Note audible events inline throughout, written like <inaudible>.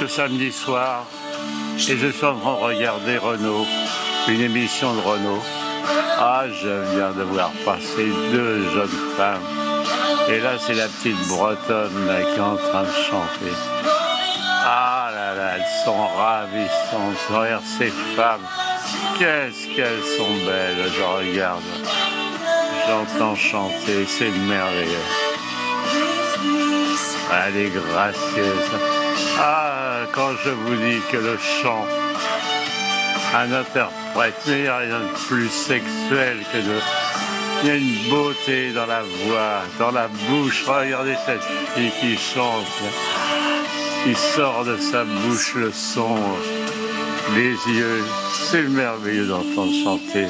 Ce samedi soir, et je suis en train de regarder Renault, une émission de Renault. Ah, je viens de voir passer deux jeunes femmes. Et là, c'est la petite bretonne qui est en train de chanter. Ah là là, elles sont ravissantes. Regarde ces femmes. Qu'est-ce qu'elles sont belles. Je regarde. J'entends chanter. C'est merveilleux. Elle est gracieuse. Ah, quand je vous dis que le chant, un interprète, il n'y a rien de plus sexuel que de. Il y a une beauté dans la voix, dans la bouche. Regardez cette fille qui chante, qui sort de sa bouche le son, les yeux. C'est merveilleux d'entendre chanter.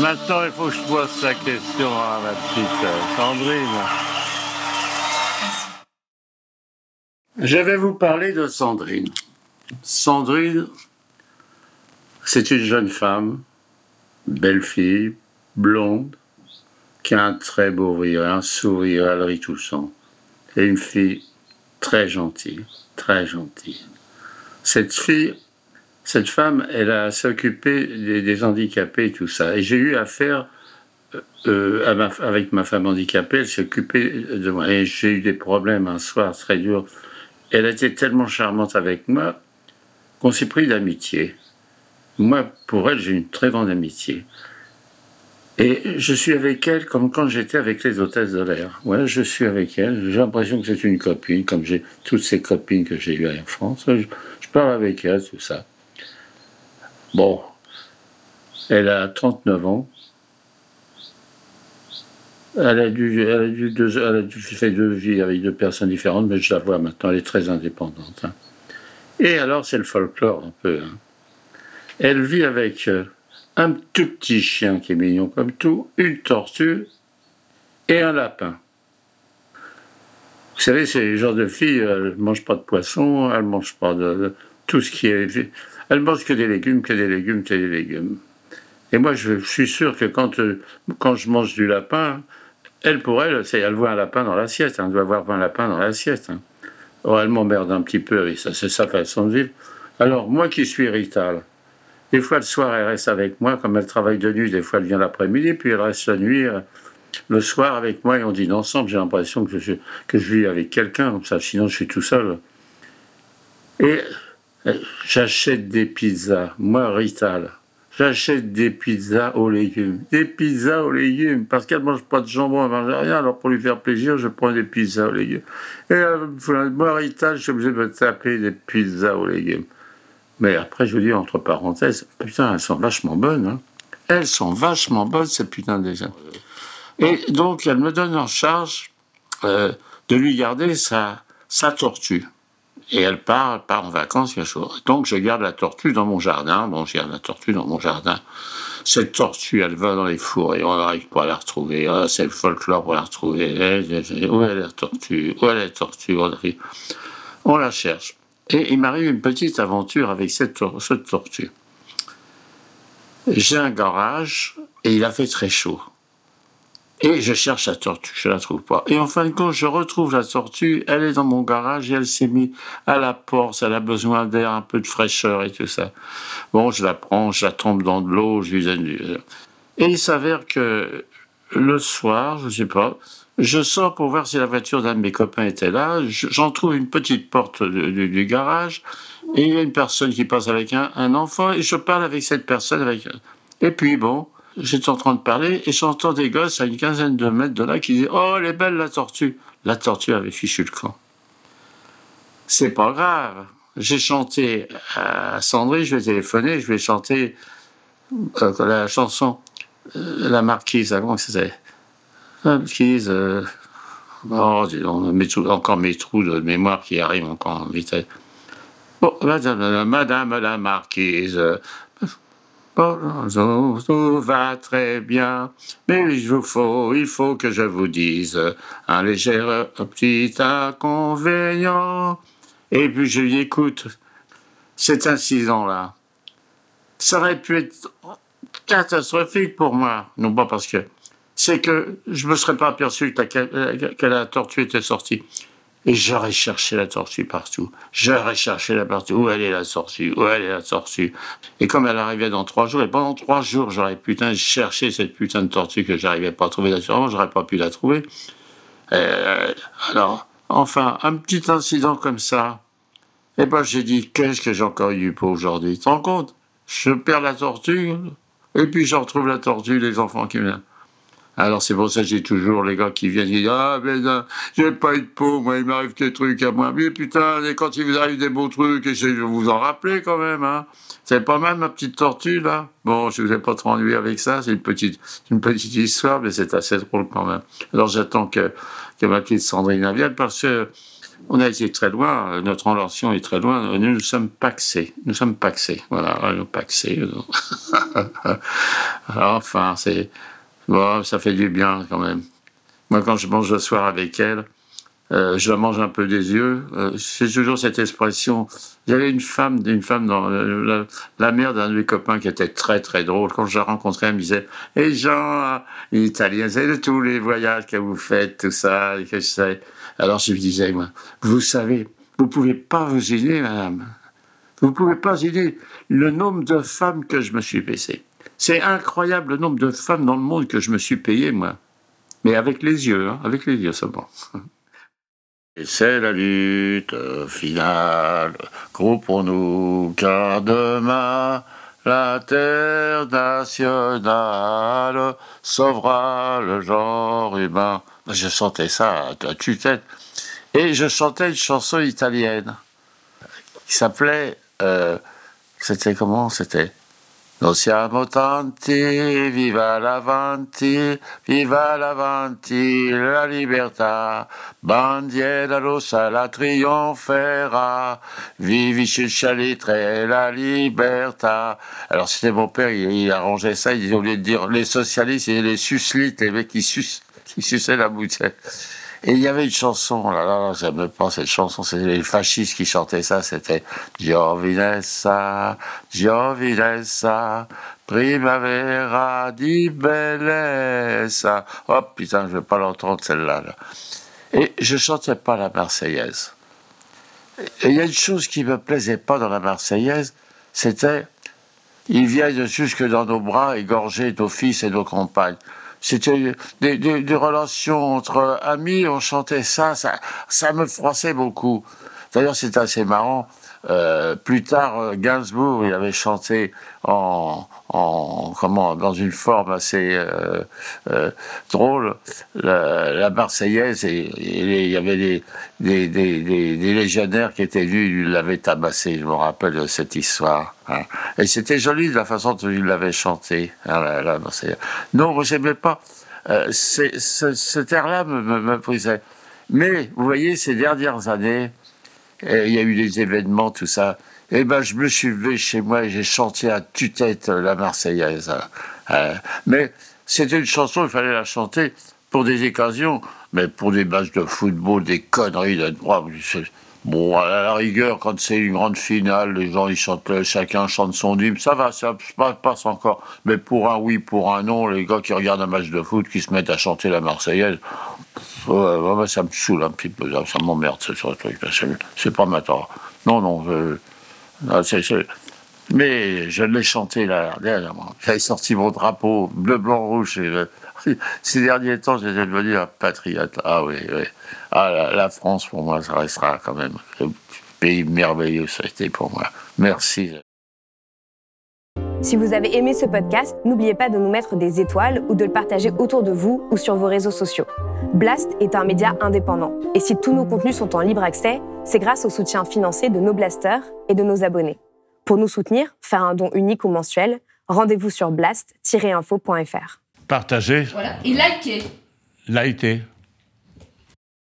Maintenant, il faut que je pose la question à ma petite euh, Sandrine. Je vais vous parler de Sandrine. Sandrine, c'est une jeune femme, belle fille, blonde, qui a un très beau rire, un sourire, elle rit tout. Et une fille très gentille, très gentille. Cette fille, cette femme, elle a s'occupé des, des handicapés et tout ça. Et j'ai eu affaire euh, ma- avec ma femme handicapée, elle s'occupait de moi. Et j'ai eu des problèmes un soir très dur. Elle était tellement charmante avec moi qu'on s'est pris d'amitié. Moi, pour elle, j'ai une très grande amitié. Et je suis avec elle comme quand j'étais avec les hôtesses de l'air. Ouais, je suis avec elle. J'ai l'impression que c'est une copine, comme j'ai toutes ces copines que j'ai eues en France. Je, je parle avec elle, tout ça. Bon, elle a 39 ans. Elle a dû, deux, faire deux vies avec deux personnes différentes, mais je la vois maintenant, elle est très indépendante. hein. Et alors, c'est le folklore un peu. hein. Elle vit avec euh, un tout petit chien qui est mignon comme tout, une tortue et un lapin. Vous savez, c'est le genre de fille, elle ne mange pas de poisson, elle ne mange pas de, de tout ce qui est. Elle mange que des légumes, que des légumes, que des légumes. Et moi, je suis sûr que quand, euh, quand je mange du lapin, elle, pour elle, elle voit un lapin dans l'assiette. hein, elle doit voir un lapin dans l'assiette. hein. Or, elle m'emmerde un petit peu avec ça. C'est sa façon de vivre. Alors, moi qui suis rital, des fois le soir, elle reste avec moi. Comme elle travaille de nuit, des fois, elle vient l'après-midi, puis elle reste la nuit. euh, le soir avec moi et on dîne ensemble. J'ai l'impression que je, que je vis avec quelqu'un, comme ça. Sinon, je suis tout seul. Et euh, j'achète des pizzas. Moi, rital. J'achète des pizzas aux légumes. Des pizzas aux légumes. Parce qu'elle ne mange pas de jambon, elle ne mange rien. Alors, pour lui faire plaisir, je prends des pizzas aux légumes. Et euh, moi, Rita, je suis obligé de me taper des pizzas aux légumes. Mais après, je vous dis, entre parenthèses, putain, elles sont vachement bonnes. hein. Elles sont vachement bonnes, ces putains de gens. Et donc, elle me donne en charge euh, de lui garder sa, sa tortue. Et elle part, part en vacances, quelque chose. Donc, je garde la tortue dans mon jardin. Bon, garde la tortue dans mon jardin. Cette tortue, elle va dans les fours et on n'arrive pas à la retrouver. Ah, c'est le folklore pour la retrouver. Elle, elle, elle, Où est la tortue? Où est la tortue on, la cherche. Et il m'arrive une petite aventure avec cette tortue. J'ai un garage et il a fait très chaud. Et je cherche la tortue, je la trouve pas. Et en fin de compte, je retrouve la tortue, elle est dans mon garage et elle s'est mise à la porte, elle a besoin d'air, un peu de fraîcheur et tout ça. Bon, je la prends, je la trempe dans de l'eau, je lui donne du... Et il s'avère que le soir, je sais pas, je sors pour voir si la voiture d'un de mes copains était là, Je- j'en trouve une petite porte du, garage, et il y a une personne qui passe avec un, un enfant, et je parle avec cette personne, avec... Et puis bon, j'étais en train de parler et j'entends des gosses à une quinzaine de mètres de là qui disent Oh, elle est belle la tortue La tortue avait fichu le camp. C'est pas grave. J'ai chanté à Sandrine, je vais téléphoner, je vais chanter euh, la chanson euh, La Marquise, que c'était La Marquise, euh, Oh, encore mes trous de mémoire qui arrivent encore en. Bon, madame, madame la marquise, tout va très bien, mais il vous faut, il faut que je vous dise un léger petit inconvénient. Et puis je lui écoute, cet incident-là, ça aurait pu être catastrophique pour moi. Non pas parce que c'est que je me serais pas aperçu que que la tortue était sortie. Et j'aurais cherché la tortue partout. J'aurais cherché la partout. Où elle est la tortue? Où elle est la tortue? Et comme elle arrivait dans trois jours, et pendant trois jours, j'aurais putain cherché cette putain de tortue que j'arrivais pas à trouver. Naturellement, j'aurais pas pu la trouver. Euh, alors, enfin, un petit incident comme ça. Et ben, j'ai dit, qu'est-ce que j'ai encore eu pour aujourd'hui? Tu te rends compte? Je perds la tortue, et puis je retrouve la tortue, les enfants qui viennent. Alors c'est pour ça que j'ai toujours les gars qui viennent et disent Ah, non, j'ai pas eu de peau, moi, il m'arrive des trucs à moi. Mais putain, et quand il vous arrive des beaux trucs, essayez de vous en rappeler quand même, hein. C'est pas mal ma petite tortue, là Bon, je vous ai pas trop ennuyé avec ça, c'est une petite, une petite histoire, mais c'est assez drôle quand même. Alors j'attends que, que ma petite Sandrine vienne parce que on a été très loin, notre relation est très loin, nous nous sommes paxés, nous sommes paxés, voilà, nous paxés. <laughs> enfin, c'est, Bon, ça fait du bien quand même. Moi, quand je mange le soir avec elle, euh, je mange un peu des yeux. Euh, c'est toujours cette expression. J'avais une femme, une femme dans la, mère d'un de mes copains qui était très très drôle. Quand je la rencontrais, elle me disait "Et Jean, l'italien, c'est de tous les voyages que vous faites, tout ça, que je sais." Alors je lui disais moi, "Vous savez, vous pouvez pas vous aider, madame. Vous pouvez pas aider le nombre de femmes que je me suis baissé." C'est incroyable le nombre de femmes dans le monde que je me suis payé, moi. Mais avec les yeux, hein, avec les yeux seulement. <laughs> Et c'est la lutte finale, groupons-nous, car demain, la terre nationale sauvera le genre humain. Je chantais ça à tue-tête. Et je chantais une chanson italienne qui s'appelait. Euh, c'était comment C'était. Nous siamo tanti, viva l'avanti, viva l'avanti, la libertà, bandiera rossa la triomphera, vivi il chalitre et la libertà. Alors c'était mon père, il, arrangeait ça, il au de dire les socialistes, il les suslites, les mecs qui, sus, qui suçaient la bouteille. Et il y avait une chanson, là, là, là j'aime pas cette chanson, c'est les fascistes qui chantaient ça, c'était Giovinessa, Giovinessa, Primavera di bellezza. Oh putain, je vais pas l'entendre celle-là. Là. Et je chantais pas la Marseillaise. Et il y a une chose qui me plaisait pas dans la Marseillaise, c'était ils viennent jusque dans nos bras égorger nos fils et nos compagnes c'était des, des, des, relations entre amis, on chantait ça, ça, ça me froissait beaucoup. D'ailleurs, c'est assez marrant. Euh, plus tard, Gainsbourg, il avait chanté en, en comment, dans une forme assez euh, euh, drôle, la, la Marseillaise, et, il y avait des, légionnaires qui étaient venus, ils l'avaient tabassé, je me rappelle de cette histoire. Hein. Et c'était joli de la façon dont il l'avait chanté, hein, la, la, Marseillaise. Non, j'aimais pas. Euh, ce, ce air-là me, me, me brisait. Mais, vous voyez, ces dernières années, il y a eu des événements, tout ça. Et ben, je me suis levé chez moi et j'ai chanté à tue-tête la Marseillaise. Euh, mais c'était une chanson, il fallait la chanter pour des occasions, mais pour des matchs de football, des conneries de droit. Bon, à la rigueur, quand c'est une grande finale, les gens ils chantent, chacun chante son hymne, ça va, ça passe encore. Mais pour un oui, pour un non, les gars qui regardent un match de foot, qui se mettent à chanter la Marseillaise, ça me saoule un petit peu, ça m'emmerde ce truc. C'est pas maintenant. Non, non, je, c est, c est, mais je l'ai chanté là, dernièrement. J'avais sorti mon drapeau bleu, blanc, rouge. Et, <laughs> ces derniers temps, j'étais devenu un patriote. Ah oui, oui. Ah, la, la, France, pour moi, ça restera quand même un pays merveilleux, ça a été pour moi. Merci. Si vous avez aimé ce podcast, n'oubliez pas de nous mettre des étoiles ou de le partager autour de vous ou sur vos réseaux sociaux. Blast est un média indépendant et si tous nos contenus sont en libre accès, c'est grâce au soutien financier de nos blasters et de nos abonnés. Pour nous soutenir, faire un don unique ou mensuel, rendez-vous sur blast-info.fr. Partagez. Voilà. Et likez. Likez.